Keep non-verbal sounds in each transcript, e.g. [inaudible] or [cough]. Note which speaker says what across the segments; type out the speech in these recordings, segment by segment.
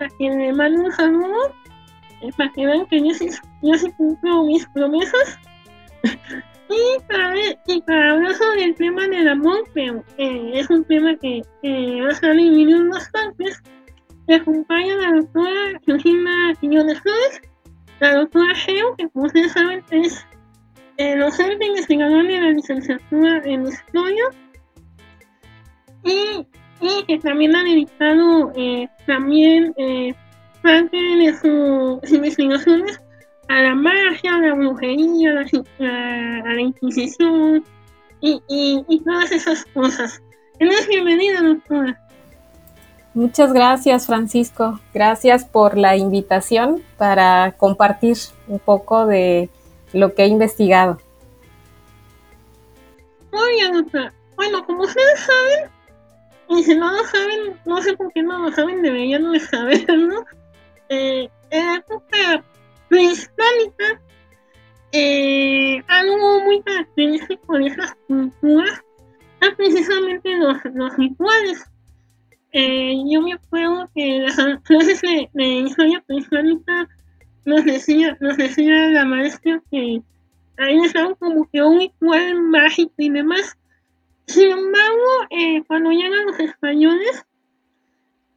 Speaker 1: a quien le mando un saludo, eh, para que vean que yo sí, yo sí cumplo mis promesas. [laughs] Y para, y para hablar sobre el tema del amor, pero eh, es un tema que va a dividido en dos partes, me acompaña la doctora Georgina Quiñones Flores, la doctora Geo, que como ustedes saben es eh, docente investigador de la licenciatura en Historia, y, y que también ha dedicado eh, también eh, parte de sus investigaciones a la magia, a la brujería, a la, a la Inquisición y, y, y, todas esas cosas. Eres bienvenida, doctora.
Speaker 2: Muchas gracias, Francisco. Gracias por la invitación para compartir un poco de lo que he investigado.
Speaker 1: Muy bien, doctora. Bueno, como ustedes saben, y si no lo saben, no sé por qué no lo saben, deberían de saberlo. [laughs] Eh, en la época prehispánica, eh, algo muy característico de esas culturas son precisamente los, los rituales. Eh, yo me acuerdo que las clases de, de, historia prehispánica nos decía, nos decía la maestra que ahí estaba como que un ritual mágico y demás. Sin embargo, eh, cuando llegan los españoles,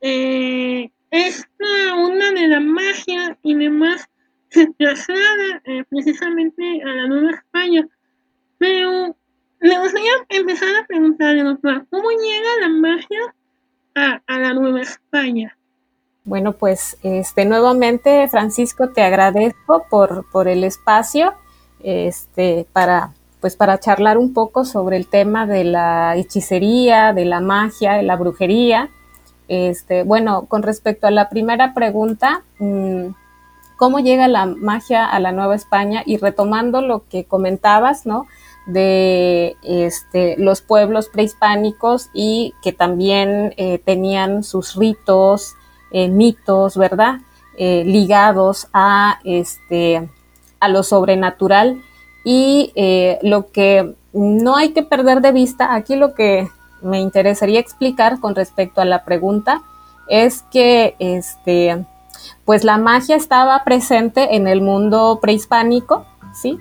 Speaker 1: eh, esta onda de la magia y demás se traslada eh, precisamente a la Nueva España. Pero me gustaría empezar a preguntarle, ¿cómo llega la magia a, a, la Nueva España?
Speaker 2: Bueno, pues este nuevamente, Francisco, te agradezco por, por el espacio este, para, pues, para charlar un poco sobre el tema de la hechicería, de la magia, de la brujería. Este, bueno, con respecto a la primera pregunta, mmm, cómo llega la magia a la Nueva España y retomando lo que comentabas, ¿no? de este, los pueblos prehispánicos y que también eh, tenían sus ritos, eh, mitos, ¿verdad? Eh, ligados a, este, a lo sobrenatural. Y lo que no hay que perder de vista, aquí lo que me interesaría explicar con respecto a la pregunta es que este, pues la magia estaba presente en el mundo prehispánico, ¿sí?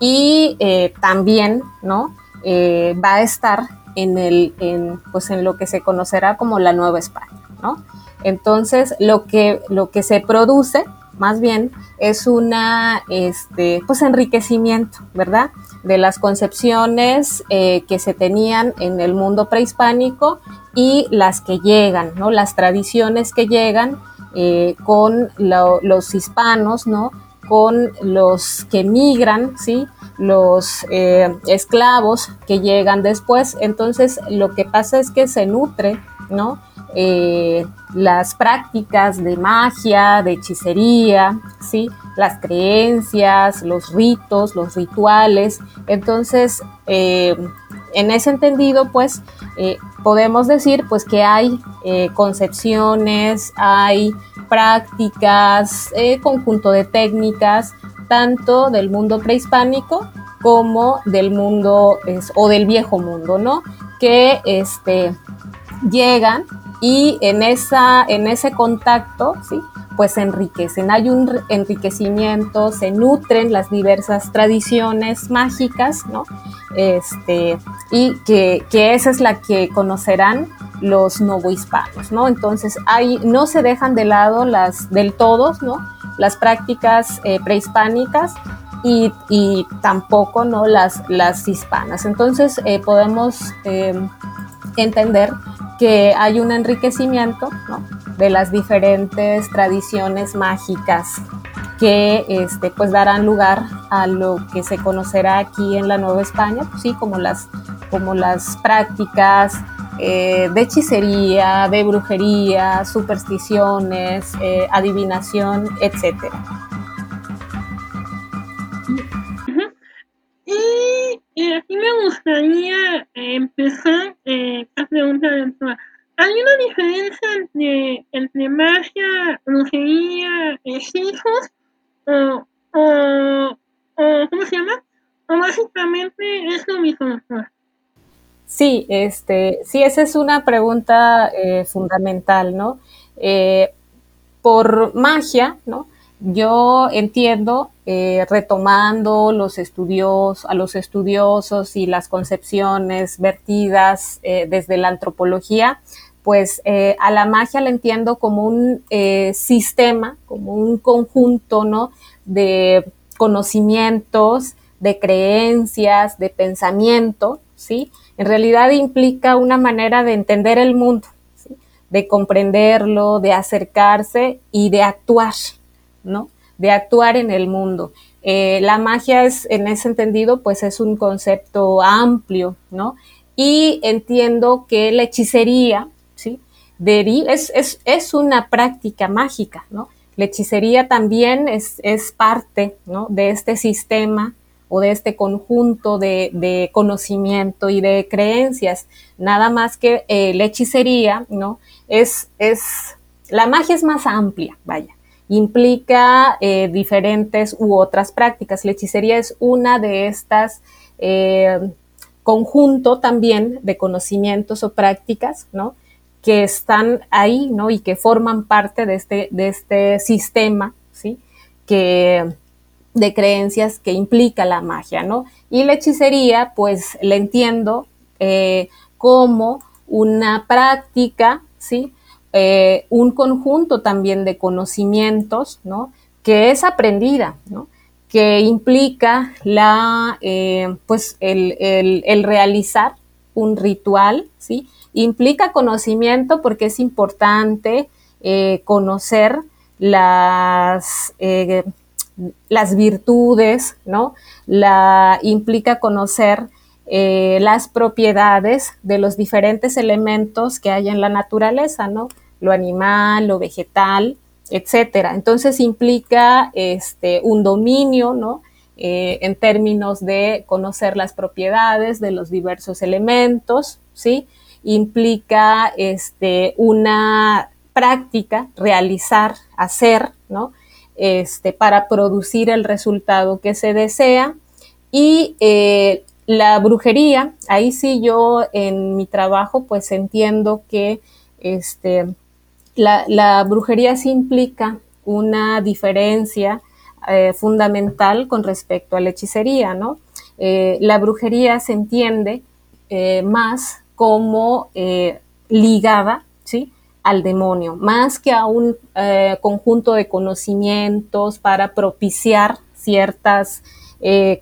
Speaker 2: Y eh, también, ¿no? Eh, va a estar en, el, en, pues en lo que se conocerá como la Nueva España, ¿no? Entonces, lo que, lo que se produce, más bien, es una, este, pues enriquecimiento, ¿verdad? De las concepciones eh, que se tenían en el mundo prehispánico y las que llegan, ¿no? Las tradiciones que llegan eh, con los hispanos, ¿no? con los que migran, ¿sí? los eh, esclavos que llegan después. Entonces, lo que pasa es que se nutre, ¿no? Eh, las prácticas de magia, de hechicería, ¿sí? las creencias, los ritos, los rituales. Entonces, en ese entendido, pues, podemos decir pues que hay eh, concepciones, hay prácticas, eh, conjunto de técnicas, tanto del mundo prehispánico como del mundo o del viejo mundo, ¿no? Que este, llegan y en, esa, en ese contacto, ¿sí? pues se enriquecen. Hay un enriquecimiento, se nutren las diversas tradiciones mágicas, ¿no? Este, y que, que esa es la que conocerán los novohispanos, ¿no? Entonces, hay, no se dejan de lado las del todos, ¿no? Las prácticas eh, prehispánicas y, y, tampoco, ¿no? Las, las hispanas. Entonces, eh, podemos eh, entender que hay un enriquecimiento, de las diferentes tradiciones mágicas que este, pues darán lugar a lo que se conocerá aquí en la Nueva España, pues sí, como las, como las prácticas eh, de hechicería, de brujería, supersticiones, eh, adivinación, etc.
Speaker 1: Y, aquí me gustaría empezar a preguntar, ¿Hay una diferencia entre, entre magia, brujería, hechizos? O, o, o, ¿cómo se llama? O básicamente es lo mismo.
Speaker 2: Sí, este, sí, esa es una pregunta eh, fundamental, ¿no? Eh, por magia, ¿no? Yo entiendo, eh, retomando los estudios, a los estudiosos y las concepciones vertidas eh, desde la antropología, pues eh, a la magia la entiendo como un eh, sistema, como un conjunto, ¿no? De conocimientos, de creencias, de pensamiento, ¿sí? En realidad implica una manera de entender el mundo, de comprenderlo, de acercarse y de actuar, ¿no? De actuar en el mundo. Eh, la magia es, en ese entendido, pues es un concepto amplio, ¿no? Y entiendo que la hechicería, ¿sí? es, es, es una práctica mágica, ¿no? La hechicería también es, es parte, ¿no? De este sistema o de este conjunto de, de, conocimiento y de creencias. Nada más que eh, la hechicería, ¿no? Es, es, la magia es más amplia, vaya implica eh, diferentes u otras prácticas. La hechicería es una de estas eh, conjunto también de conocimientos o prácticas, ¿no? Que están ahí, ¿no? Y que forman parte de este, de este sistema, ¿sí? Que, de creencias que implica la magia, ¿no? Y la hechicería, pues, la entiendo eh, como una práctica, ¿sí? Eh, un conjunto también de conocimientos, ¿no? Que es aprendida, ¿no? Que implica la, eh, pues el, el, realizar un ritual, ¿sí? Implica conocimiento porque es importante eh, conocer las, las virtudes, ¿no? La, implica conocer las propiedades de los diferentes elementos que hay en la naturaleza, ¿no? Lo animal, lo vegetal, etcétera. Entonces implica este, un dominio, ¿no? Eh, en términos de conocer las propiedades de los diversos elementos, ¿sí? Implica este, una práctica, realizar, hacer, ¿no? Este, para producir el resultado que se desea. Y eh, la brujería, ahí sí yo en mi trabajo pues entiendo que este, la, brujería sí implica una diferencia eh, fundamental con respecto a la hechicería, ¿no? Eh, la brujería se entiende eh, más como ligada, ¿sí? al demonio, más que a un conjunto de conocimientos para propiciar ciertas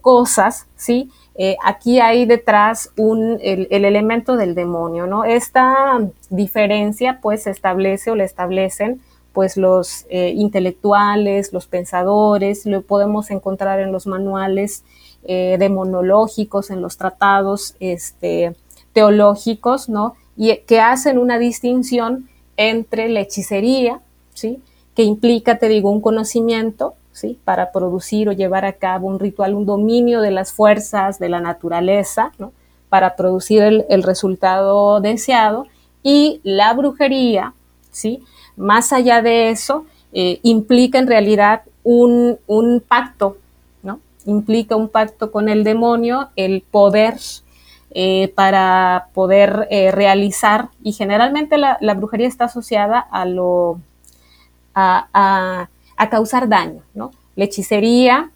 Speaker 2: cosas, ¿sí? Eh, aquí hay detrás el, el, elemento del demonio, ¿no? Esta diferencia pues se establece o le establecen pues los eh, intelectuales, los pensadores, lo podemos encontrar en los manuales eh, demonológicos, en los tratados este, teológicos, ¿no? Y que hacen una distinción entre la hechicería, ¿sí? Que implica, te digo, un conocimiento ¿sí? para producir o llevar a cabo un ritual, un dominio de las fuerzas de la naturaleza, ¿no? para producir el, el, resultado deseado. Y la brujería, ¿sí? más allá de eso, eh, implica en realidad un, un, pacto, ¿no? implica un pacto con el demonio, el poder eh, para poder eh, realizar, y generalmente la, la, brujería está asociada a lo... a, a causar daño, ¿no? La hechicería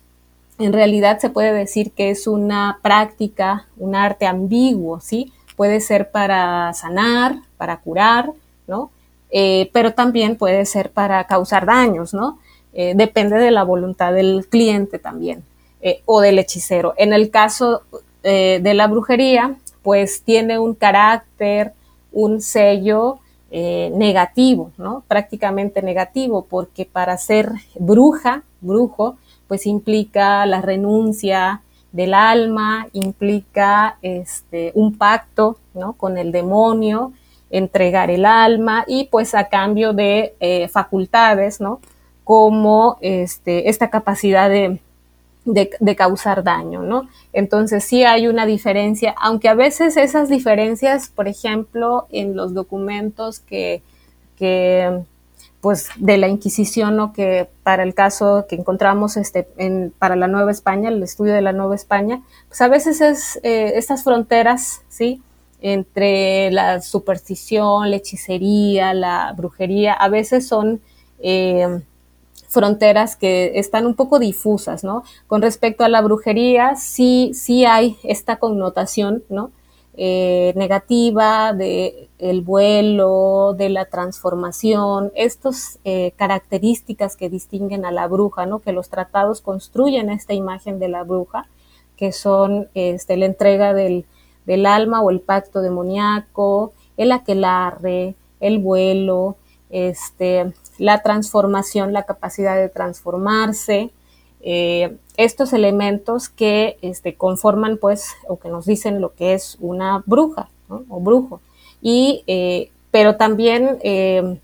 Speaker 2: en realidad se puede decir que es una práctica, un arte ambiguo, ¿sí? Puede ser para sanar, para curar, ¿no? Eh, pero también puede ser para causar daños, ¿no? Eh, depende de la voluntad del cliente también, eh, o del hechicero. En el caso de la brujería, pues tiene un carácter, un sello eh, negativo, ¿no? Prácticamente negativo, porque para ser bruja, brujo, pues implica la renuncia del alma, implica este, un pacto, ¿no? Con el demonio, entregar el alma y pues a cambio de eh, facultades, ¿no? Como este, esta capacidad de, de, causar daño, ¿no? Entonces sí hay una diferencia, aunque a veces esas diferencias, por ejemplo, en los documentos que, que pues de la Inquisición o que para el caso que encontramos este, en, para la Nueva España, el estudio de la Nueva España, pues a veces es eh, estas fronteras, ¿sí? Entre la superstición, la hechicería, la brujería, a veces son eh, fronteras que están un poco difusas, ¿no? Con respecto a la brujería, sí, sí hay esta connotación, ¿no? Eh, negativa de el vuelo, de la transformación, estas eh, características que distinguen a la bruja, ¿no? Que los tratados construyen esta imagen de la bruja, que son este, la entrega del, del alma o el pacto demoníaco, el aquelarre, el vuelo, este, la transformación, la capacidad de transformarse, eh, estos elementos que este, conforman, pues, o que nos dicen lo que es una bruja o brujo. Y, eh, pero también eh,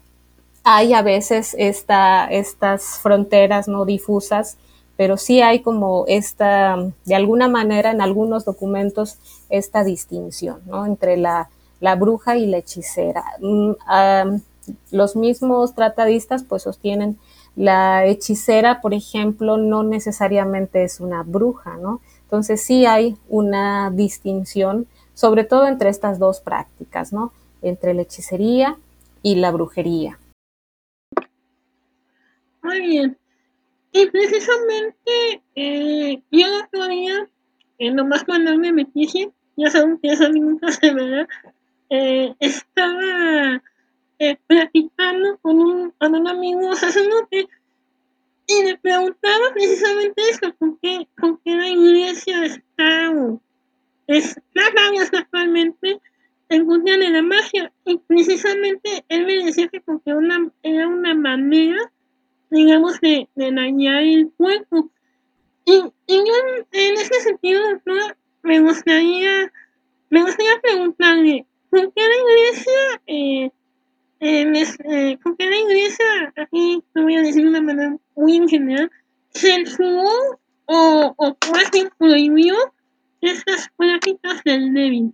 Speaker 2: hay a veces esta, estas fronteras no difusas, pero sí hay como esta, de alguna manera en algunos documentos, esta distinción entre la, la bruja y la hechicera. Mm, los mismos tratadistas pues sostienen la hechicera, por ejemplo, no necesariamente es una bruja, ¿no? Entonces sí hay una distinción, sobre todo entre estas dos prácticas, ¿no? Entre la hechicería y la brujería.
Speaker 1: Muy bien. Y precisamente eh, yo todavía, eh, nomás cuando me metí, ya nunca se me eh, estaba eh, platicando con un, con un amigo [laughs] sacerdote y le preguntaba precisamente eso, ¿por qué, por qué la iglesia está, está actualmente en función de la magia? Y precisamente él me decía que porque una, era una manera, digamos, de, de dañar el cuerpo. Y, yo en ese sentido, doctora, me gustaría, me gustaría preguntarle, ¿por qué la iglesia eh, eh, porque la iglesia, aquí lo voy a decir de una manera muy en general, censuró o, o casi prohibió estas prácticas del débil.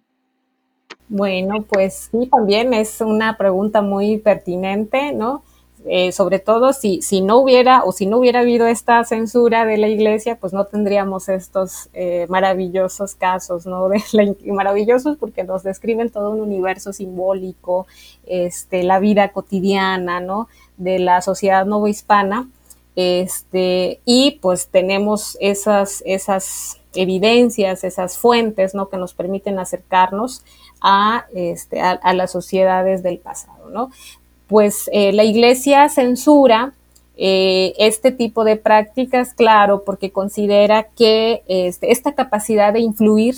Speaker 2: Bueno, pues sí, también es una pregunta muy pertinente, ¿no? Eh, sobre todo si, si no hubiera o si no hubiera habido esta censura de la iglesia, pues no tendríamos estos eh, maravillosos casos, ¿no? De maravillosos porque nos describen todo un universo simbólico, este, la vida cotidiana, ¿no? De la sociedad novohispana, este, y pues tenemos esas, esas evidencias, esas fuentes, ¿no? Que nos permiten acercarnos a, este, a, a, las sociedades del pasado, ¿no? Pues eh, la iglesia censura eh, este tipo de prácticas, claro, porque considera que este, esta capacidad de influir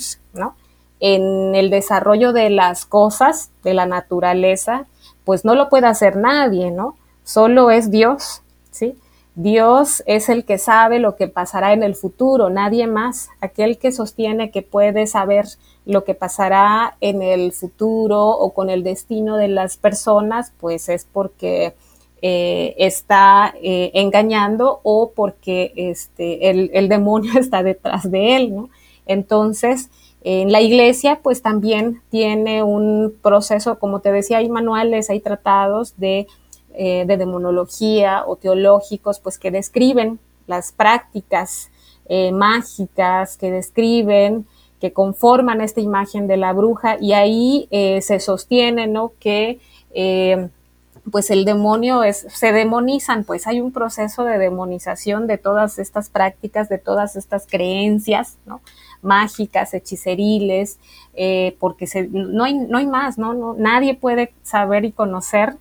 Speaker 2: en el desarrollo de las cosas, de la naturaleza, pues no lo puede hacer nadie, ¿no? Solo es Dios, ¿sí? Dios es el que sabe lo que pasará en el futuro, nadie más. Aquel que sostiene que puede saber lo que pasará en el futuro o con el destino de las personas, pues es porque eh, está eh, engañando o porque este, el, el, demonio [laughs] está detrás de él, ¿no? Entonces, en la iglesia, pues también tiene un proceso, como te decía, hay manuales, hay tratados de eh, de demonología o teológicos, pues que describen las prácticas mágicas, que describen, que conforman esta imagen de la bruja y ahí eh, se sostiene, ¿no? Que pues el demonio es, se demonizan, pues hay un proceso de demonización de todas estas prácticas, de todas estas creencias, mágicas, hechiceriles, porque se, no, hay, no hay más, ¿no? Nadie puede saber y conocer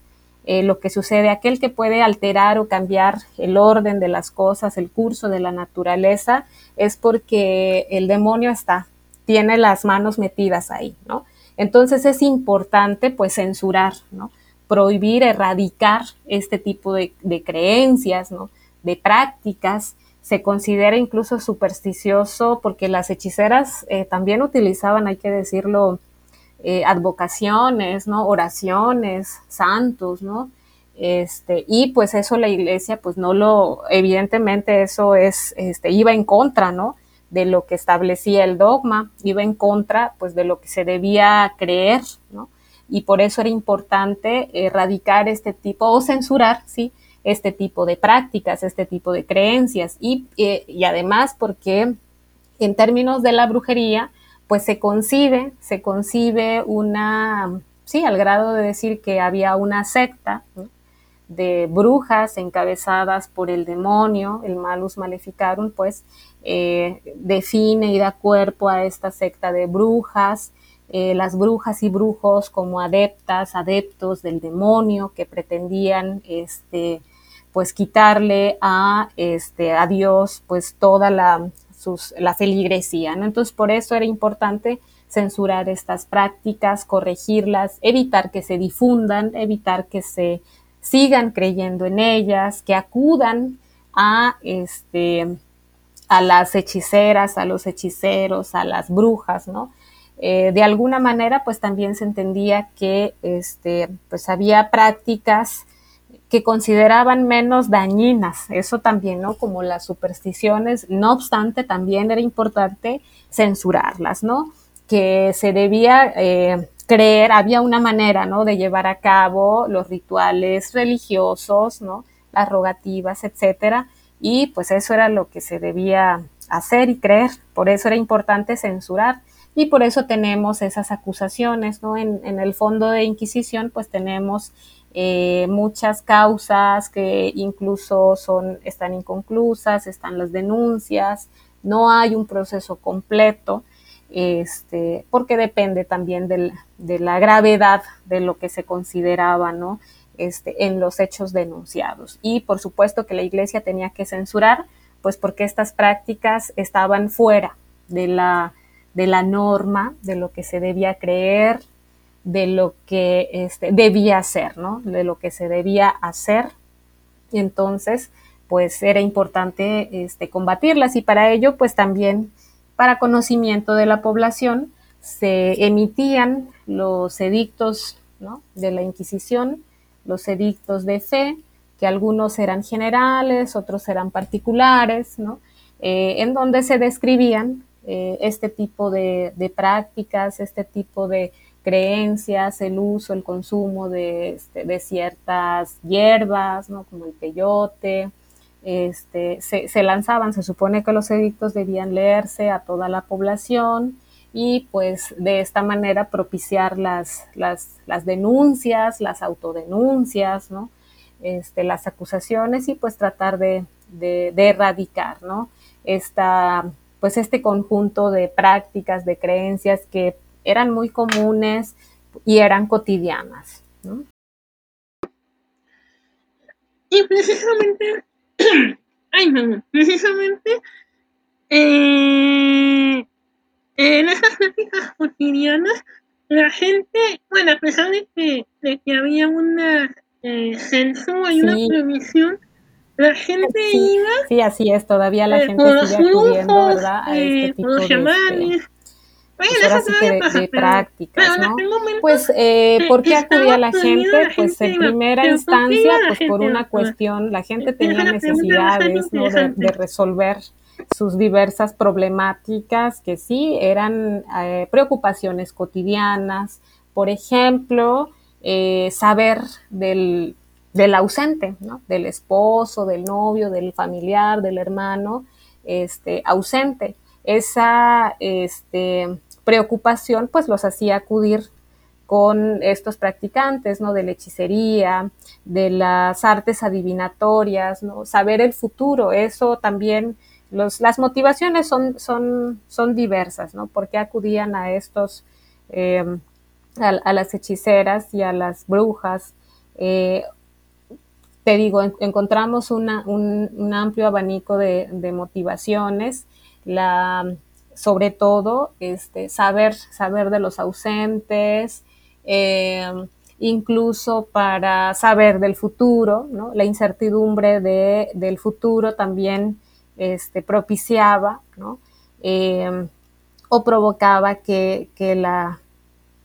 Speaker 2: eh, lo que sucede, aquel que puede alterar o cambiar el orden de las cosas, el curso de la naturaleza, es porque el demonio está, tiene las manos metidas ahí, ¿no? Entonces es importante pues censurar, ¿no? Prohibir, erradicar este tipo de, creencias, ¿no? De prácticas. Se considera incluso supersticioso porque las hechiceras eh, también utilizaban, hay que decirlo, eh, advocaciones, ¿no? Oraciones, santos, ¿no? Este, y pues eso la iglesia, pues no lo, evidentemente eso es, este, iba en contra, ¿no? De lo que establecía el dogma, iba en contra, pues de lo que se debía creer, ¿no? Y por eso era importante erradicar este tipo, o censurar, ¿sí? Este tipo de prácticas, este tipo de creencias. Y, eh, y además porque en términos de la brujería, pues se concibe, se concibe una, sí, al grado de decir que había una secta de brujas encabezadas por el demonio, el malus maleficarum, pues eh, define y da cuerpo a esta secta de brujas, eh, las brujas y brujos como adeptas, adeptos del demonio que pretendían este, pues quitarle a, este, a Dios pues toda la la feligresía. Entonces, por eso era importante censurar estas prácticas, corregirlas, evitar que se difundan, evitar que se sigan creyendo en ellas, que acudan a este a las hechiceras, a los hechiceros, a las brujas, ¿no? Eh, de alguna manera, pues también se entendía que este, pues había prácticas que consideraban menos dañinas, eso también, ¿no? Como las supersticiones, no obstante, también era importante censurarlas, ¿no? Que se debía eh, creer, había una manera, ¿no? De llevar a cabo los rituales religiosos, ¿no? Las rogativas, etcétera, y pues eso era lo que se debía hacer y creer, por eso era importante censurar y por eso tenemos esas acusaciones, ¿no? En, el fondo de Inquisición, pues tenemos eh, muchas causas que incluso son, están inconclusas, están las denuncias, no hay un proceso completo, este, porque depende también del, de la gravedad de lo que se consideraba, ¿no? Este, en los hechos denunciados. Y por supuesto que la iglesia tenía que censurar, pues porque estas prácticas estaban fuera de la, de la norma, de lo que se debía creer, de lo que este, debía hacer, ¿no? De lo que se debía hacer. Entonces, pues era importante este, combatirlas y para ello, pues también para conocimiento de la población se emitían los edictos de la Inquisición, los edictos de fe, que algunos eran generales, otros eran particulares. Eh, en donde se describían eh, este tipo de, de prácticas, este tipo de creencias, el uso, el consumo de, este, de ciertas hierbas, ¿no? como el peyote, este, se, se, lanzaban, se supone que los edictos debían leerse a toda la población y pues de esta manera propiciar las, las, las denuncias, las autodenuncias, ¿no? este, las acusaciones y pues tratar de, de, de erradicar ¿no? Esta, pues este conjunto de prácticas, de creencias que eran muy comunes y eran cotidianas. ¿no?
Speaker 1: Y precisamente, ay, no, precisamente eh, en esas prácticas cotidianas, la gente, bueno, a pesar de que, de que había una eh, censura y sí. una prohibición, la gente
Speaker 2: sí,
Speaker 1: iba.
Speaker 2: Sí, así es, todavía la
Speaker 1: eh,
Speaker 2: gente sigue
Speaker 1: los
Speaker 2: acudiendo, ¿verdad? A este tipo de,
Speaker 1: chamanes. Bueno,
Speaker 2: pues ahora
Speaker 1: eso
Speaker 2: sí que
Speaker 1: todavía
Speaker 2: de, prácticas, ¿no?
Speaker 1: momento
Speaker 2: Pues, eh, ¿por qué acudía la gente?
Speaker 1: la
Speaker 2: Pues
Speaker 1: gente
Speaker 2: en primera
Speaker 1: Pero ¿por qué
Speaker 2: instancia, pues por una cuestión, la gente tenía necesidades, ¿no? De resolver sus diversas problemáticas que sí eran eh, preocupaciones cotidianas, por ejemplo, eh, saber del, del ausente, ¿no? Del esposo, del novio, del familiar, del hermano, este, ausente. Esa, este, preocupación, pues los hacía acudir con estos practicantes, ¿no? De la hechicería, de las artes adivinatorias, ¿no? Saber el futuro, eso también, los, las motivaciones son, son, son diversas, ¿no? ¿Por qué acudían a estos, eh, a, las hechiceras y a las brujas? Eh, te digo, en, encontramos una, un, un, amplio abanico de, de motivaciones, la, sobre todo este, saber, saber de los ausentes, eh, incluso para saber del futuro, ¿no? la incertidumbre de, del futuro también este, propiciaba ¿no? eh, o provocaba que, que, la,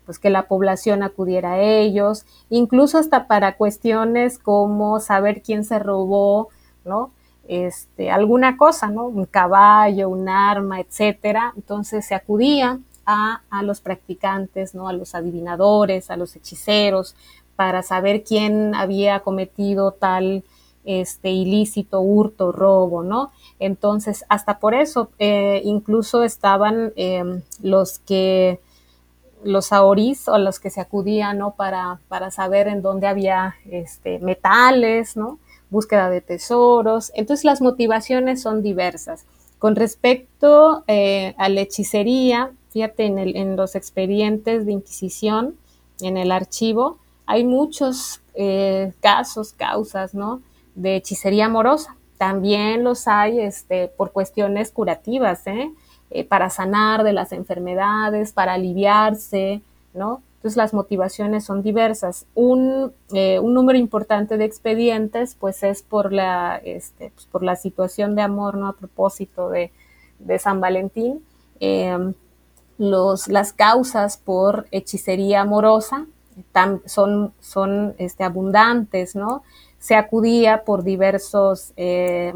Speaker 2: pues que la población acudiera a ellos, incluso hasta para cuestiones como saber quién se robó, ¿no? Este, alguna cosa, ¿no? Un caballo, un arma, etcétera. Entonces se acudía a, a, los practicantes, ¿no? A los adivinadores, a los hechiceros, para saber quién había cometido tal este, ilícito, hurto, robo, ¿no? Entonces, hasta por eso, eh, incluso estaban eh, los que, los aorís o los que se acudían, ¿no? Para, para saber en dónde había este, metales, ¿no? Búsqueda de tesoros. Entonces, las motivaciones son diversas. Con respecto eh, a la hechicería, fíjate, en, el, en, los expedientes de Inquisición, en el archivo, hay muchos eh, casos, causas, ¿no? De hechicería amorosa. También los hay este, por cuestiones curativas, ¿eh? ¿eh? para sanar de las enfermedades, para aliviarse, ¿no? Entonces las motivaciones son diversas. Un, eh, un número importante de expedientes, pues es por la, este, pues, por la situación de amor, ¿no? A propósito de, San Valentín. Los, las causas por hechicería amorosa son, este, abundantes, ¿no? Se acudía por diversos, eh,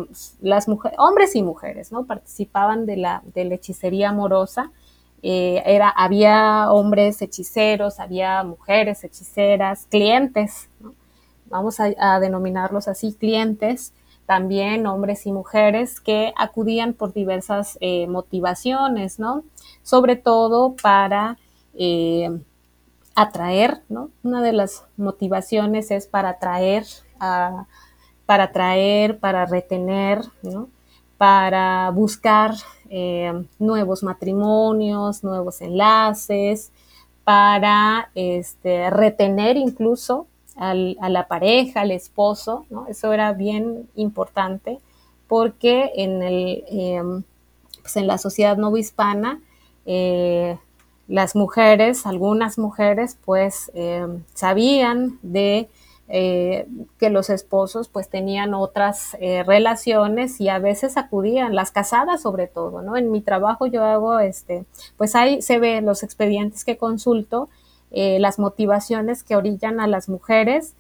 Speaker 2: hombres y mujeres, ¿no? Participaban de la, de la hechicería amorosa. Eh, era, había hombres hechiceros, había mujeres hechiceras, clientes, ¿no? vamos a, denominarlos así, clientes, también hombres y mujeres que acudían por diversas eh, motivaciones, ¿no? Sobre todo para eh, atraer, ¿no? Una de las motivaciones es para atraer, a, para atraer, para retener, ¿no? Para buscar eh, nuevos matrimonios, nuevos enlaces, para este, retener incluso a la pareja, al esposo, ¿no? Eso era bien importante porque en, el, eh, pues en la sociedad novohispana eh, las mujeres, algunas mujeres, pues eh, sabían de eh, que los esposos pues tenían otras eh, relaciones y a veces acudían, las casadas sobre todo, ¿no? En mi trabajo yo hago, este, pues ahí se ve los expedientes que consulto, las motivaciones que orillan a las mujeres,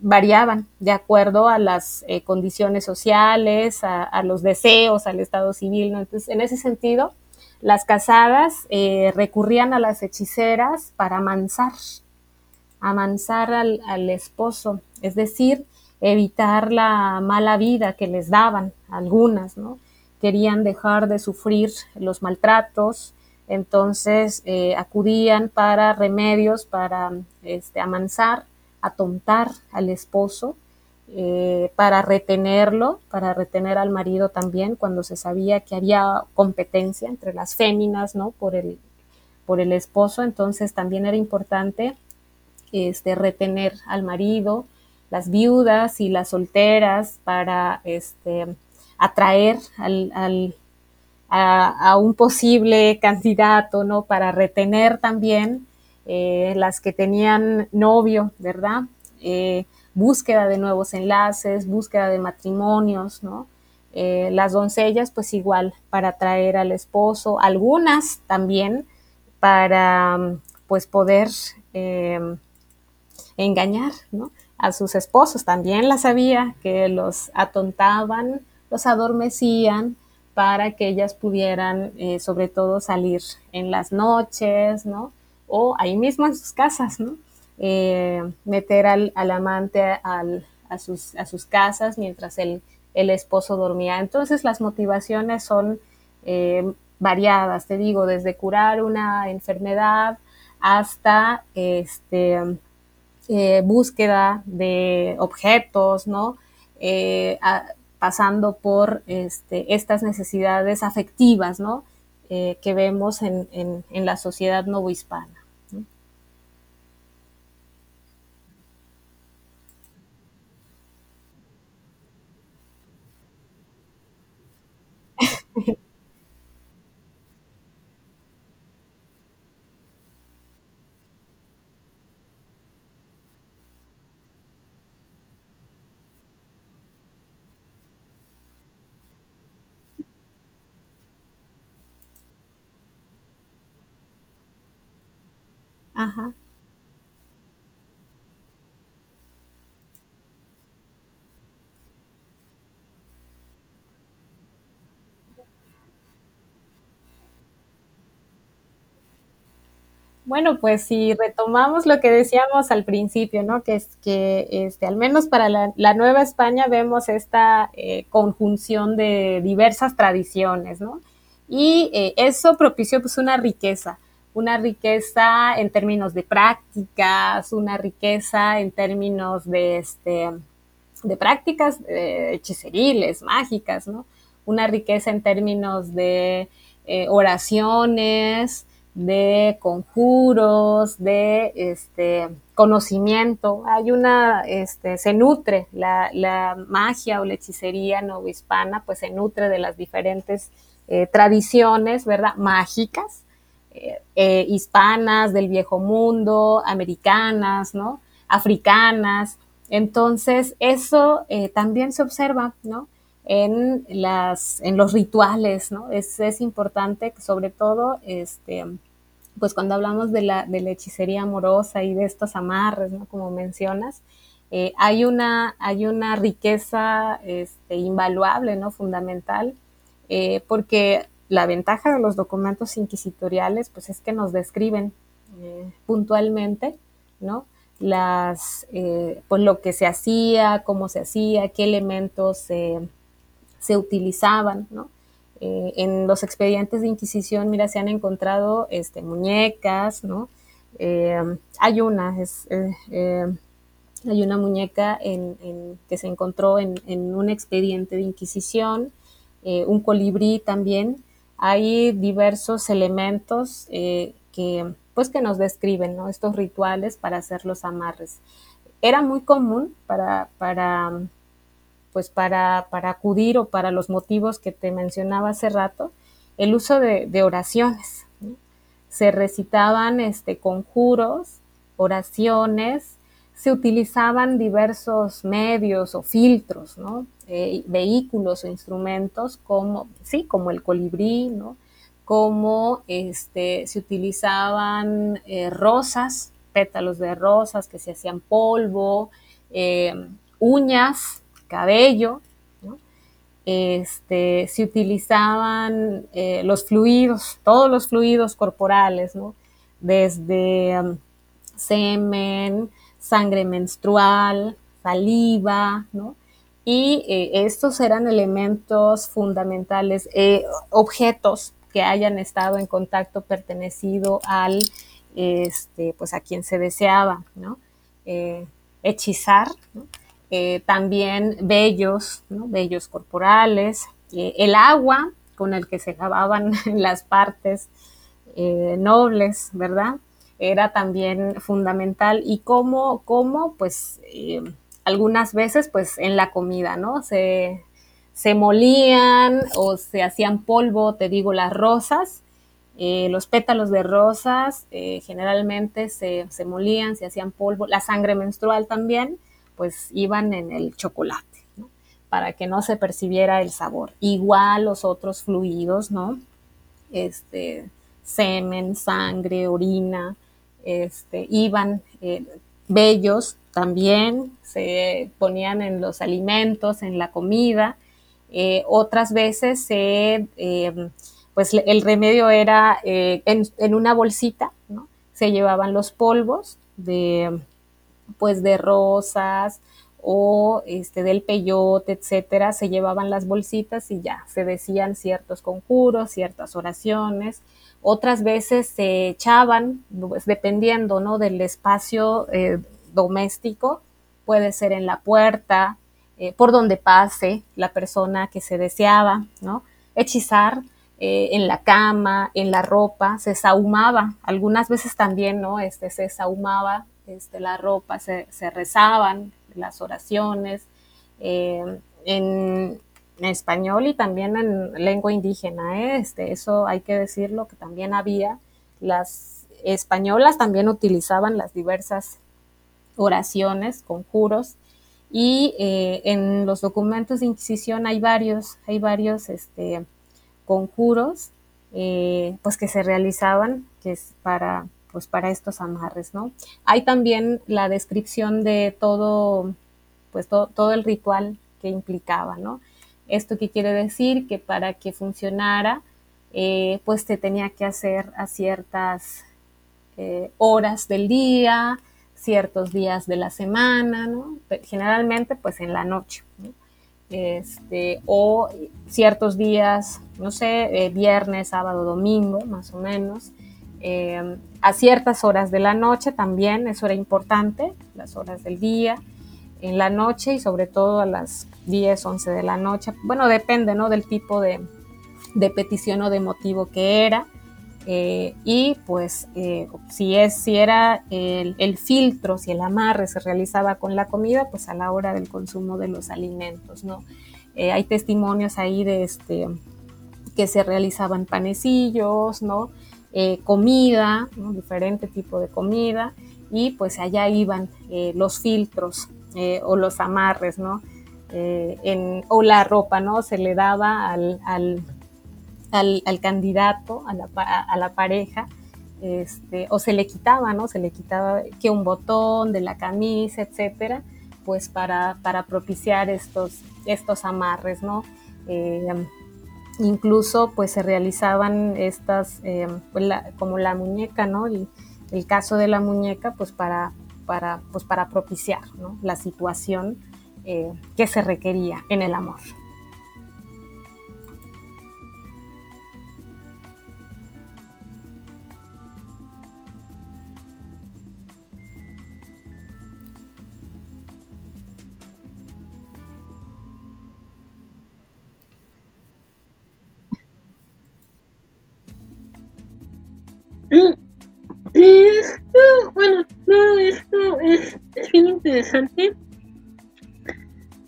Speaker 2: variaban de acuerdo a las condiciones sociales, a, los deseos, al estado civil. Entonces, en ese sentido, las casadas eh, recurrían a las hechiceras para amansar, amansar al, esposo, es decir, evitar la mala vida que les daban algunas, ¿no? Querían dejar de sufrir los maltratos, entonces eh, acudían para remedios, para este, amansar, atontar al esposo, eh, para retenerlo, para retener al marido también, cuando se sabía que había competencia entre las féminas, ¿no? Por el, por el esposo, entonces también era importante este, retener al marido, las viudas y las solteras para este, atraer al, al a, un posible candidato, ¿no? Para retener también eh, las que tenían novio, ¿verdad? Eh, búsqueda de nuevos enlaces, búsqueda de matrimonios, ¿no? Eh, las doncellas, pues igual, para atraer al esposo, algunas también para, pues, poder engañar, ¿no? A sus esposos, también las había, que los atontaban, los adormecían para que ellas pudieran, eh, sobre todo, salir en las noches, ¿no? O ahí mismo en sus casas, ¿no? eh, meter al, amante a, sus, a, sus, casas mientras el, el, esposo dormía. Entonces las motivaciones son eh, variadas, te digo, desde curar una enfermedad hasta este, eh, búsqueda de objetos, ¿no? Eh, pasando por este, estas necesidades afectivas, ¿no? Eh, que vemos en, la sociedad novohispana. [laughs] Ajá. Bueno, pues si retomamos lo que decíamos al principio, ¿no? Que es que este, al menos para la, Nueva España vemos esta eh, conjunción de diversas tradiciones, ¿no? Y eh, eso propició pues una riqueza, una riqueza en términos de prácticas, una riqueza en términos de, este, de prácticas eh, hechiceriles, mágicas, ¿no? Una riqueza en términos de eh, oraciones, de conjuros, de este conocimiento. Hay una, este, se nutre la, la magia o la hechicería novohispana, pues se nutre de las diferentes eh, tradiciones, ¿verdad? Mágicas, eh, eh, hispanas, del viejo mundo, americanas, ¿no? Africanas. Entonces, eso eh, también se observa, ¿no? En, las, en los rituales, ¿no? Es, es importante, sobre todo, este, pues cuando hablamos de la, de la hechicería amorosa y de estos amarres, ¿no? Como mencionas, hay, una, hay una riqueza este, invaluable, ¿no? Fundamental, porque la ventaja de los documentos inquisitoriales, pues es que nos describen eh, puntualmente, ¿no? Las, eh, pues lo que se hacía, cómo se hacía, qué elementos se, se utilizaban, ¿no? Eh, en los expedientes de Inquisición, mira, se han encontrado este, muñecas, ¿no? Hay una, es, hay una muñeca en, en, que se encontró en, en, un expediente de Inquisición, un colibrí también. Hay diversos elementos eh, que, pues, que nos describen estos rituales para hacer los amarres. Era muy común para, para pues para, para acudir o para los motivos que te mencionaba hace rato, el uso de, de oraciones. Se recitaban este, conjuros, oraciones, se utilizaban diversos medios o filtros, ¿no? Eh, vehículos o instrumentos como, sí, como el colibrí, ¿no? como este, se utilizaban eh, rosas, pétalos de rosas que se hacían polvo, eh, uñas, cabello, este, se utilizaban los fluidos, todos los fluidos corporales, ¿no? desde um, semen, sangre menstrual, saliva, ¿no? y eh, estos eran elementos fundamentales, eh, objetos que hayan estado en contacto pertenecido al, este, pues a quien se deseaba, ¿no? Eh, hechizar, ¿no? también vellos, ¿no? vellos corporales, el agua con el que se lavaban [laughs] las partes nobles, ¿verdad? Era también fundamental y cómo, cómo pues, eh, algunas veces, pues, en la comida, ¿no? Se, se molían o se hacían polvo, te digo, las rosas, eh, los pétalos de rosas eh, generalmente se, se, molían, se hacían polvo, la sangre menstrual también, pues iban en el chocolate, ¿no? Para que no se percibiera el sabor. Igual los otros fluidos, ¿no? Este, semen, sangre, orina, este, iban eh, vellos también, se ponían en los alimentos, en la comida. Eh, otras veces se, eh, pues el remedio era en, una bolsita. Se llevaban los polvos de, pues de rosas o este, del peyote, etcétera, se llevaban las bolsitas y ya, se decían ciertos conjuros, ciertas oraciones. Otras veces se echaban, pues, dependiendo ¿no? del espacio eh, doméstico, puede ser en la puerta, eh, por donde pase la persona que se deseaba, ¿no? Hechizar eh, en la cama, en la ropa, se sahumaba, algunas veces también, ¿no? Este, se sahumaba este, la ropa, se, se, rezaban las oraciones en, español y también en lengua indígena. ¿eh? Este, eso hay que decirlo, que también había. Las españolas también utilizaban las diversas oraciones, conjuros, y eh, en los documentos de Inquisición hay varios, hay varios este, conjuros eh, pues que se realizaban que es para pues para estos amarres, ¿no? Hay también la descripción de todo, pues todo el ritual que implicaba, ¿no? ¿Esto qué quiere decir? Que para que funcionara, eh, pues se tenía que hacer a ciertas eh, horas del día, ciertos días de la semana, ¿no? Generalmente pues en la noche, este, o ciertos días, no sé, eh, viernes, sábado, domingo, más o menos, a ciertas horas de la noche también, eso era importante, las horas del día, en la noche y sobre todo a las 10, 11 de la noche. Bueno, depende, ¿no? Del tipo de, petición o de motivo que era. Eh, y pues eh, si, es, si era el, filtro, si el amarre se realizaba con la comida, pues a la hora del consumo de los alimentos, ¿no? Eh, hay testimonios ahí de este, que se realizaban panecillos, ¿no? comida, diferente tipo de comida, y pues allá iban los filtros eh, o los amarres, ¿no? Eh, o la ropa, ¿no? Se le daba al, candidato, a la, pareja, este, o se le quitaba, ¿no? Se le quitaba que un botón de la camisa, etcétera, pues para, propiciar estos, estos amarres, ¿no? Eh, incluso pues se realizaban estas, pues, como la muñeca, ¿no? El, el caso de la muñeca, pues para para, pues para propiciar la situación eh, que se requería en el amor.
Speaker 1: bueno, todo esto es, bien interesante.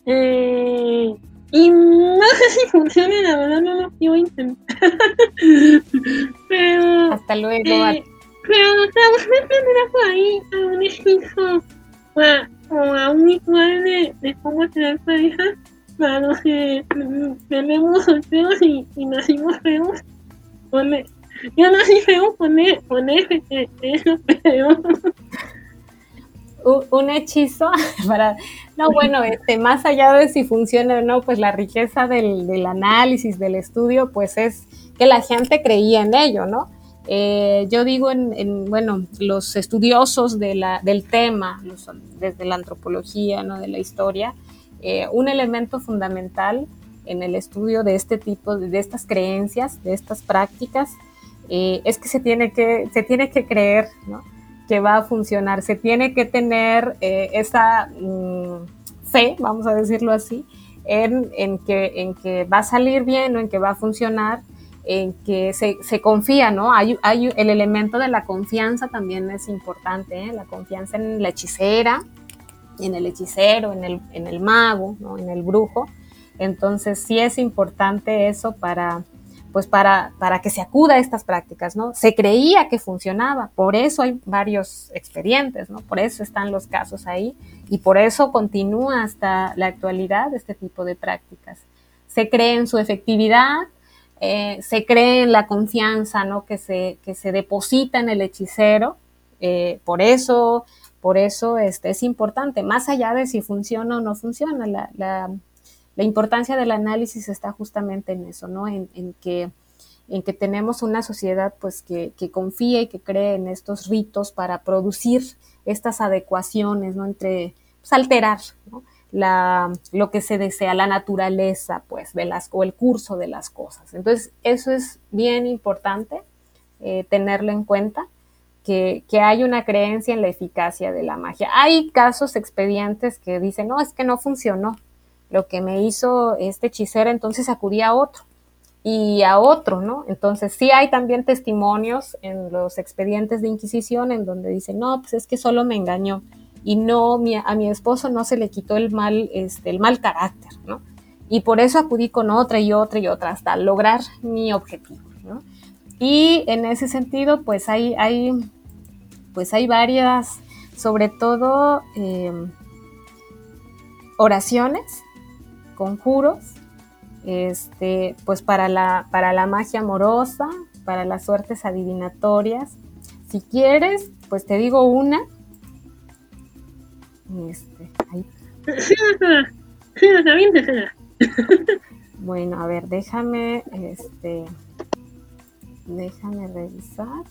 Speaker 1: Eh, y no sé si funciona, la verdad no lo quiero intentar. [laughs] pero.
Speaker 2: Hasta luego.
Speaker 1: Eh, pero, sea, usted tendrá por ahí algún hechizo o, a un ritual de, de cómo tener pareja para los que tenemos solteros y, y nacimos feos. Yo nací feo, poner, poner, eso, [laughs]
Speaker 2: un hechizo [laughs] para, no, bueno, este, más allá de si funciona o no, pues la riqueza del, análisis, del estudio, pues es que la gente creía en ello, ¿no? Eh, yo digo, en, bueno, los estudiosos de la, del tema, desde la antropología, ¿no? De la historia, eh, un elemento fundamental en el estudio de este tipo, de, estas creencias, de estas prácticas, eh, es que se tiene que, se tiene que creer, que va a funcionar. Se tiene que tener eh, esa mm, fe, vamos a decirlo así, en, que, en que va a salir bien o en que va a funcionar, en que se, confía, ¿no? Hay, hay, el elemento de la confianza también es importante, ¿eh? la confianza en la hechicera, en el hechicero, en el, en el mago, ¿no? en el brujo. Entonces sí es importante eso para, pues para, para que se acuda a estas prácticas, ¿no? Se creía que funcionaba, por eso hay varios expedientes, ¿no? Por eso están los casos ahí y por eso continúa hasta la actualidad este tipo de prácticas. Se cree en su efectividad, eh, se cree en la confianza, ¿no? Que se, que se deposita en el hechicero, eh, por eso, por eso este, es importante, más allá de si funciona o no funciona, la, la la importancia del análisis está justamente en eso, ¿no? En, que, en que tenemos una sociedad pues que, que confía y que cree en estos ritos para producir estas adecuaciones, ¿no? Entre, pues, alterar, La, lo que se desea, la naturaleza, pues, de o el curso de las cosas. Entonces, eso es bien importante eh, tenerlo en cuenta, que, que, hay una creencia en la eficacia de la magia. Hay casos expedientes que dicen, no, es que no funcionó, lo que me hizo este hechicero, entonces acudí a otro y a otro, ¿no? Entonces sí hay también testimonios en los expedientes de Inquisición en donde dicen, no, pues es que solo me engañó y no, a mi esposo no se le quitó el mal, este, el mal carácter, ¿no? Y por eso acudí con otra y otra y otra hasta lograr mi objetivo, ¿no? Y en ese sentido, pues hay, hay, pues hay varias, sobre todo, eh, oraciones conjuros, este, pues para la, para la magia amorosa, para las suertes adivinatorias. si quieres, pues te digo una. Este, Bueno, a ver, déjame, este, déjame revisar.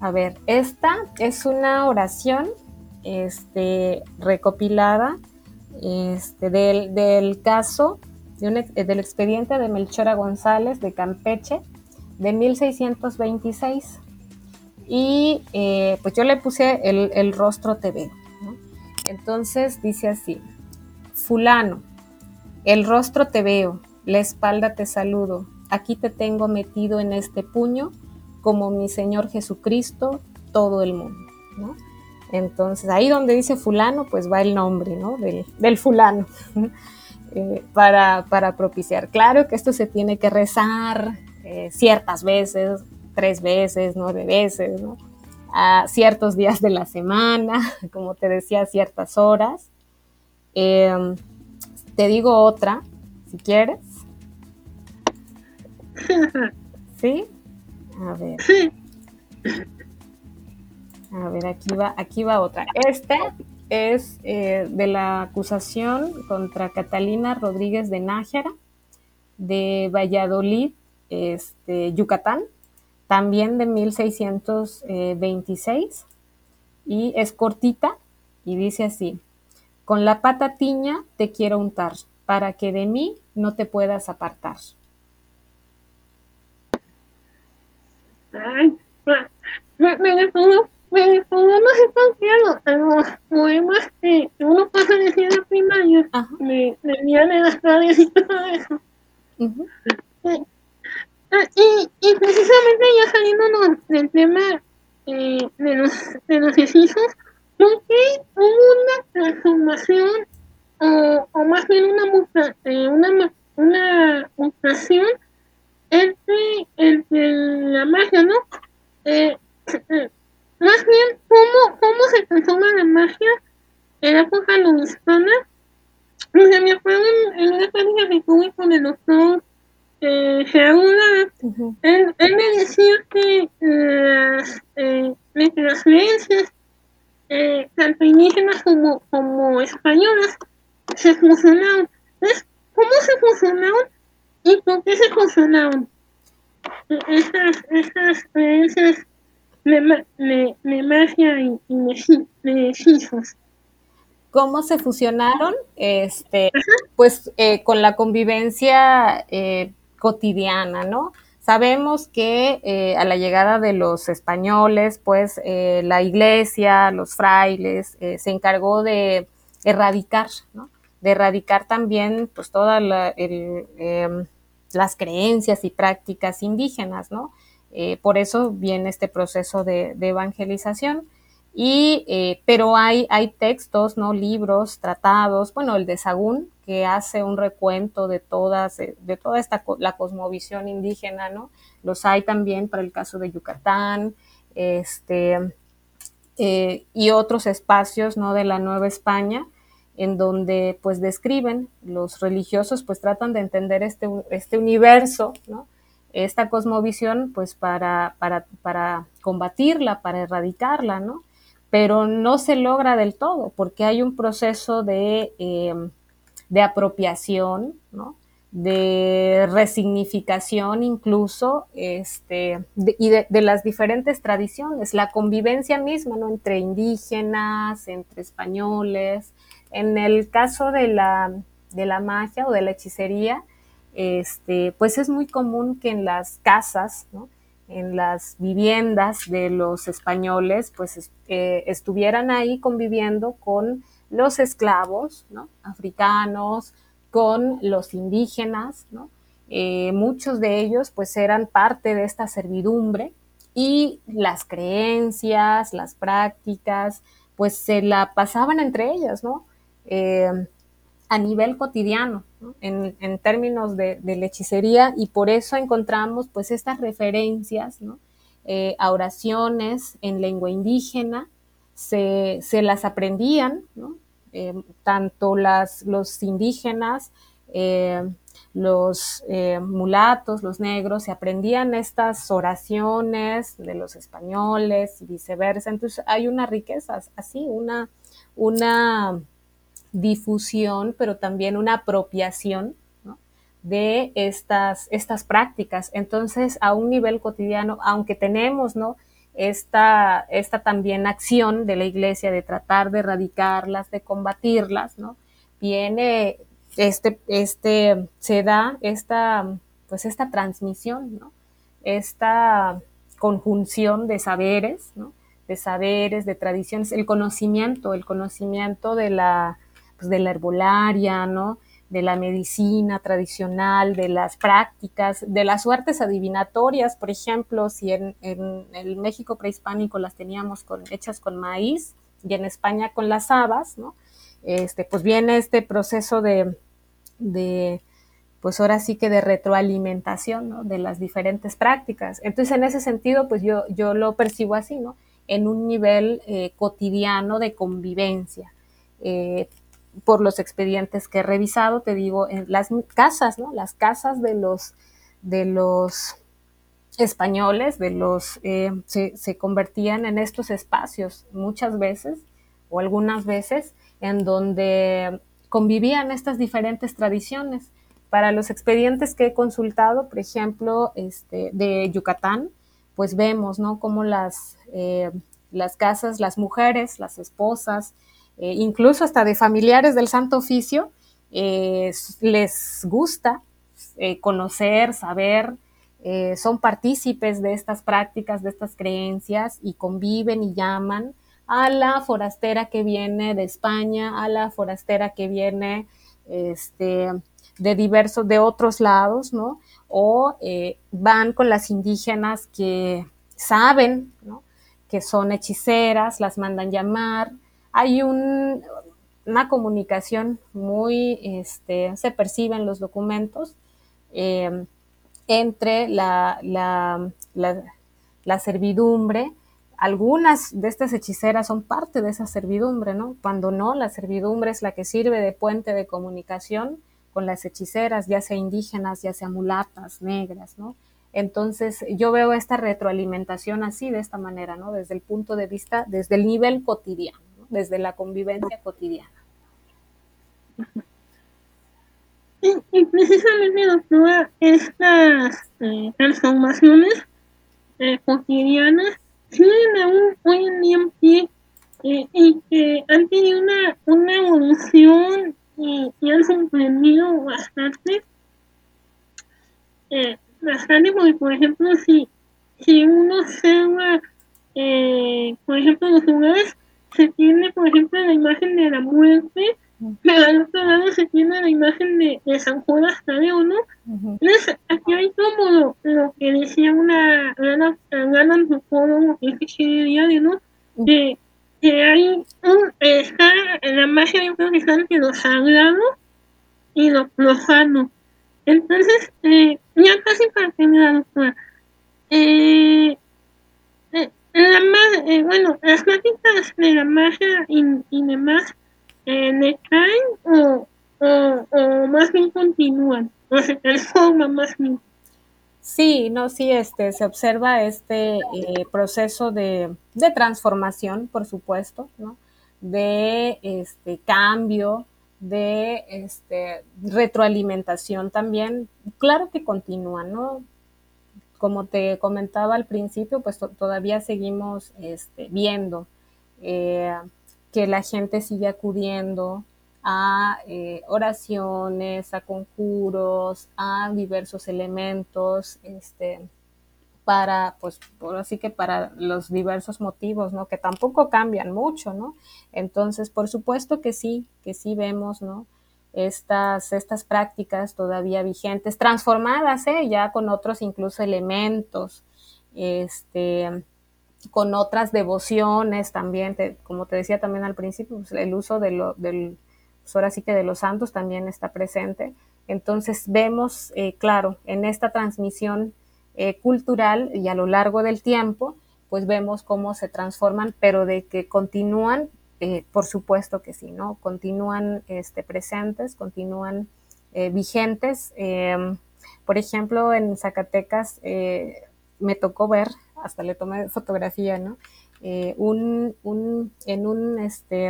Speaker 2: A ver, esta es una oración este, recopilada este, del, caso del expediente de Melchora González de Campeche de 1626. Y eh, pues yo le puse el, rostro TV. Entonces dice así, fulano, el rostro te veo, la espalda te saludo, aquí te tengo metido en este puño como mi Señor Jesucristo, todo el mundo. Entonces ahí donde dice fulano, pues va el nombre ¿no? del, fulano. [laughs] Eh, para, para, propiciar. Claro que esto se tiene que rezar eh, ciertas veces, tres veces, nueve veces, ¿no? a ciertos días de la semana, [laughs] como te decía, ciertas horas. Em, te digo otra, si quieres. [laughs] ¿Sí? A ver. A ver, aquí va, aquí va otra. Este es eh, de la acusación contra Catalina Rodríguez de Nájera, de Valladolid, este, Yucatán, también de 1626, y es cortita y dice así, con la pata tiña te quiero untar, para que de mí no te puedas apartar.
Speaker 1: Ay, me, me podemos a los poemas que uno pasa en primaria, me, me de las radios y todo eso. y, y precisamente ya saliendo del tema eh, de los de los hechizos, porque hubo una transformación o, o más bien una muta, eh, una una mutación entre, entre la magia, ¿no? Eh, más bien, ¿cómo, cómo se transforma la magia en la época hispana? O sea, me acuerdo en, una plática que tuve con el doctor eh, él, él, me decía que las, eh, las creencias, eh, tanto indígenas como, como españolas, se fusionaron. Entonces, ¿cómo se fusionaron y por qué se fusionaron? E-, esas, esas creencias me, magia y, me,
Speaker 2: ¿Cómo se fusionaron? Este, pues eh, con la convivencia eh, cotidiana, ¿no? Sabemos que eh, a la llegada de los españoles, pues la iglesia, los frailes, se encargó de erradicar, ¿no? De erradicar también, pues, todas em, las creencias y prácticas indígenas, ¿no? Por eso viene este proceso de, evangelización. Y, eh, pero hay, textos, ¿no? libros, tratados, bueno, el de Sagún, que hace un recuento de todas, de toda esta, la cosmovisión indígena, ¿no? Los hay también para el caso de Yucatán, este, eh, y otros espacios, ¿no? De la Nueva España, en donde, pues, describen, los religiosos, pues, tratan de entender este, este universo, ¿no? esta cosmovisión pues para, para, para combatirla, para erradicarla, ¿no? Pero no se logra del todo porque hay un proceso de, em, de apropiación, ¿no? de resignificación incluso este, y de, las diferentes tradiciones, la convivencia misma ¿no? entre indígenas, entre españoles. En el caso de la, de la magia o de la hechicería, este, pues es muy común que en las casas, en las viviendas de los españoles, pues eh, estuvieran ahí conviviendo con los esclavos africanos, con los indígenas, eh, muchos de ellos pues eran parte de esta servidumbre y las creencias, las prácticas, pues se la pasaban entre ellas, ¿no? Eh, a nivel cotidiano, en, términos de, hechicería, y por eso encontramos pues estas referencias eh, a oraciones en lengua indígena, se, las aprendían, eh, tanto las, los indígenas, eh, los mulatos, los negros, se aprendían estas oraciones de los españoles y viceversa. Entonces hay una riqueza, así, una, una difusión, pero también una apropiación de estas, estas prácticas. Entonces, a un nivel cotidiano, aunque tenemos, ¿no? Esta, esta también acción de la iglesia de tratar de erradicarlas, de combatirlas, ¿no? Viene, este, este, se da esta, pues esta transmisión. Esta conjunción de saberes. De saberes, de tradiciones, el conocimiento, el conocimiento de la, pues de la herbolaria, ¿no? de la medicina tradicional, de las prácticas, de las suertes adivinatorias, por ejemplo, si en, el México prehispánico las teníamos con, hechas con maíz y en España con las habas, ¿no? Este, pues viene este proceso de, de, pues ahora sí que de retroalimentación, ¿no? De las diferentes prácticas. Entonces, en ese sentido, pues yo, yo lo percibo así, ¿no? En un nivel eh, cotidiano de convivencia. Eh, por los expedientes que he revisado, te digo, en las casas, ¿no? Las casas de los, de los españoles, de los, eh, se, se, convertían en estos espacios muchas veces o algunas veces en donde convivían estas diferentes tradiciones. Para los expedientes que he consultado, por ejemplo, este, de Yucatán, pues vemos, ¿no? Cómo las, eh, las casas, las mujeres, las esposas, eh, incluso hasta de familiares del Santo Oficio, eh, les gusta eh, conocer, saber, son partícipes de estas prácticas, de estas creencias y conviven y llaman a la forastera que viene de España, a la forastera que viene este, de diversos, de otros lados, ¿no? O van con las indígenas que saben, ¿no? Que son hechiceras, las mandan llamar, hay una comunicación muy, este, se percibe en los documentos eh, entre la, la, servidumbre, algunas de estas hechiceras son parte de esa servidumbre, ¿no? Cuando no, la servidumbre es la que sirve de puente de comunicación con las hechiceras, ya sea indígenas, ya sea mulatas, negras, ¿no? Entonces, yo veo esta retroalimentación así, de esta manera, ¿no? Desde el punto de vista, desde el nivel cotidiano desde la convivencia cotidiana.
Speaker 1: Y, precisamente, doctora, estas eh, transformaciones eh, cotidianas siguen aún hoy en día en pie eh, y que han tenido una, una evolución y, han sorprendido bastante. bastante porque, por ejemplo, si, si uno observa, por ejemplo, los lugares se tiene, por ejemplo, la imagen de la muerte, pero al otro lado se tiene la imagen de, San Judas Tadeo, ¿no? Entonces, aquí hay como lo, que decía una gran, gran antropólogo que es diario, ¿no? De, que hay un, está la magia de entre lo sagrado y lo profano. Entonces, eh, ya casi para terminar, doctora, eh, la más, eh, bueno, las prácticas de la magia y, demás eh, decaen o, o, más bien continúan, o se transforman más bien.
Speaker 2: Sí, no, sí, este, se observa este eh, proceso de, de, transformación, por supuesto, ¿no? De este cambio, de este retroalimentación también. Claro que continúa, ¿no? Como te comentaba al principio, pues todavía seguimos este, viendo eh, que la gente sigue acudiendo a eh, oraciones, a conjuros, a diversos elementos, este, para, pues, así que para los diversos motivos, ¿no? Que tampoco cambian mucho, ¿no? Entonces, por supuesto que sí, que sí vemos, ¿no? Estas, estas prácticas todavía vigentes, transformadas ¿eh? ya con otros incluso elementos, este, con otras devociones también, como te decía también al principio, pues, el uso de del, pues, ahora sí que de los santos también está presente. Entonces vemos, eh, claro, en esta transmisión eh, cultural y a lo largo del tiempo, pues vemos cómo se transforman, pero de que continúan eh, por supuesto que sí, ¿no? Continúan este, presentes, continúan vigentes. Em, por ejemplo, en Zacatecas me tocó ver, hasta le tomé fotografía, ¿no? un, un, en un, este,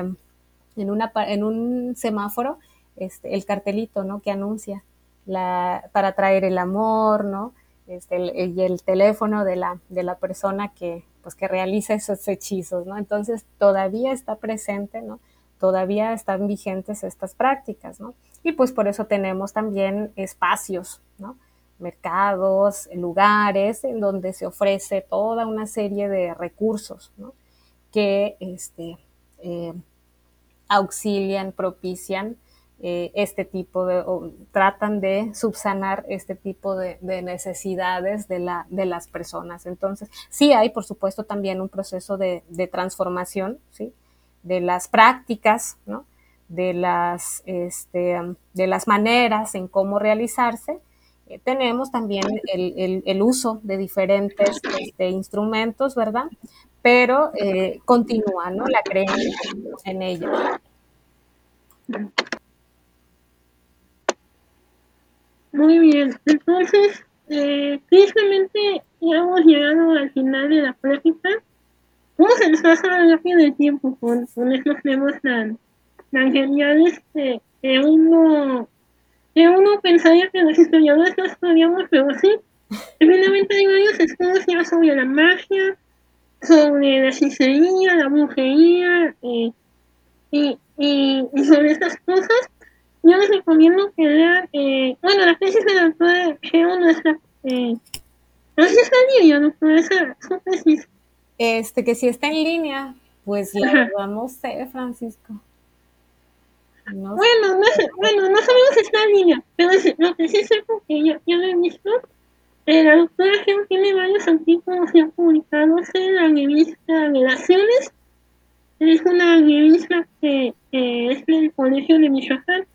Speaker 2: en, una, en un semáforo, este, el cartelito, ¿no? Que anuncia la, para traer el amor, ¿no? Este, el, y el teléfono de la, de la persona que, pues, que realiza esos hechizos, ¿no? Entonces todavía está presente, ¿no? Todavía están vigentes estas prácticas, ¿no? Y pues por eso tenemos también espacios, ¿no? Mercados, lugares en donde se ofrece toda una serie de recursos, ¿no? Que este, eh, auxilian, propician eh, este tipo de, o tratan de subsanar este tipo de, necesidades de, la, de las personas. Entonces, sí hay, por supuesto, también un proceso de, transformación, ¿sí? De las prácticas, ¿no? De las, este, de las maneras en cómo realizarse. Eh, tenemos también el, el, uso de diferentes este, instrumentos, ¿verdad? Pero eh, continúa, ¿no? La creencia en ello.
Speaker 1: Muy bien, entonces, eh, tristemente ya hemos llegado al final de la plática. ¿Cómo se nos pasa rápido el tiempo con, con estos temas tan, tan geniales que, uno, que uno pensaría que los historiadores no estudiamos, pero sí. Finalmente hay varios estudios ya sobre la magia, sobre la hechicería, la brujería eh, y, y, y sobre estas cosas yo les recomiendo que lean, eh, bueno, la tesis de la doctora Geo no está, eh, no sé si está en línea, doctora, esa, su tesis.
Speaker 2: Este, que si está en línea, pues la verdad no sé, Francisco.
Speaker 1: No bueno, no sé, bueno, no sabemos si está en línea, pero lo que sí sé porque ya, ya lo he visto, eh, la doctora Geo tiene varios artículos ya publicados en la revista Relaciones, es una revista que, que es del Colegio de Michoacán,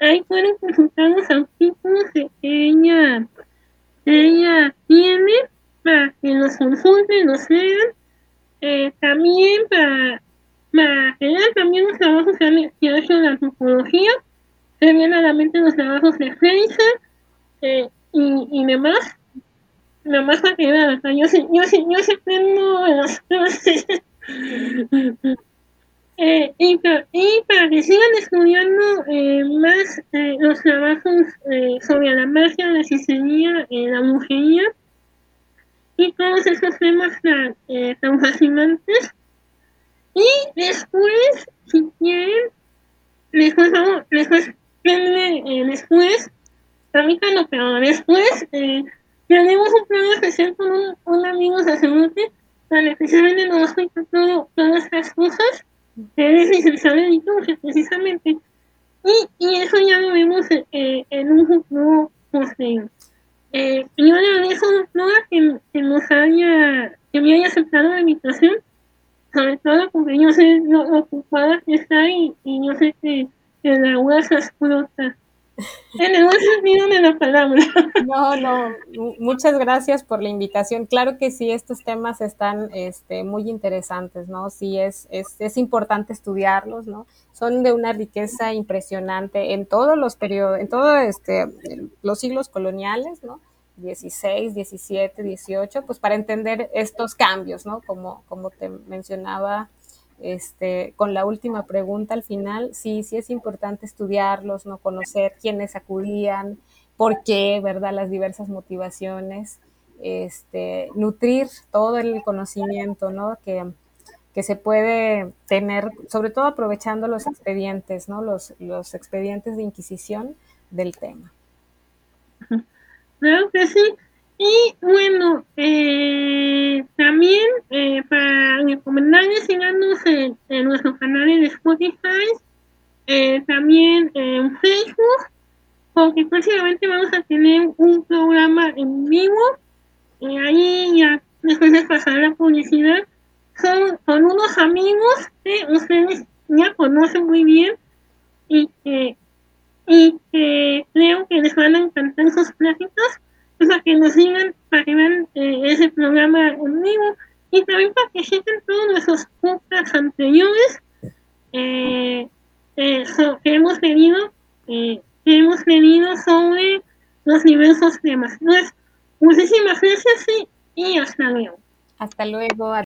Speaker 1: ahí consultar los artículos que ella, ella tiene para que los consulten, los lean. Eh, también para, para que lean también los trabajos que ha la antropología. Se vienen a la mente los trabajos de Fraser eh, y, y demás. Nomás para que vean, yo sé, yo sé, yo sé tengo los Eh, y, para que sigan estudiando eh, más eh, los trabajos sobre la magia, la hechicería, la brujería y todos esos temas tan, fascinantes. Y después, si quieren, después, después, después, ahorita no, pero después, tenemos un plan especial con un, un amigo sacerdote para especialmente nos explica todo, todas estas cosas es licenciado en liturgia, precisamente. Y, y eso ya lo vemos eh, en un futuro posterior. Eh, yo le agradezco, doctora, que, que nos haya, que me haya aceptado la invitación, sobre todo porque yo sé lo, ocupada que está y, y yo sé que, que la UAS explota. En el sentido de la palabra.
Speaker 2: No, no, muchas gracias por la invitación. Claro que sí, estos temas están este, muy interesantes, ¿no? Sí, es, es, es importante estudiarlos, ¿no? Son de una riqueza impresionante en todos los periodos, en todos este, los siglos coloniales, ¿no? 16, 17, 18, pues para entender estos cambios, ¿no? Como, como te mencionaba este, con la última pregunta al final, sí, sí es importante estudiarlos, no conocer quiénes acudían, por qué, ¿verdad? Las diversas motivaciones, este, nutrir todo el conocimiento, ¿no? Que, que se puede tener, sobre todo aprovechando los expedientes, ¿no? Los, los expedientes de inquisición del tema.
Speaker 1: Claro que sí. Y bueno, eh, también eh, para recomendarles síganos en, en nuestro canal de Spotify, eh, también en Facebook, porque próximamente vamos a tener un programa en vivo. Y ahí ya, después de pasar la publicidad, son, con unos amigos que ustedes ya conocen muy bien y que, y que creo que les van a encantar sus pláticas para que nos sigan, para que vean eh, ese programa vivo y también para que chequen todos nuestros podcasts anteriores eh, eh, que hemos tenido, que hemos leído sobre los diversos temas. Pues, muchísimas gracias y hasta luego.
Speaker 2: Hasta luego.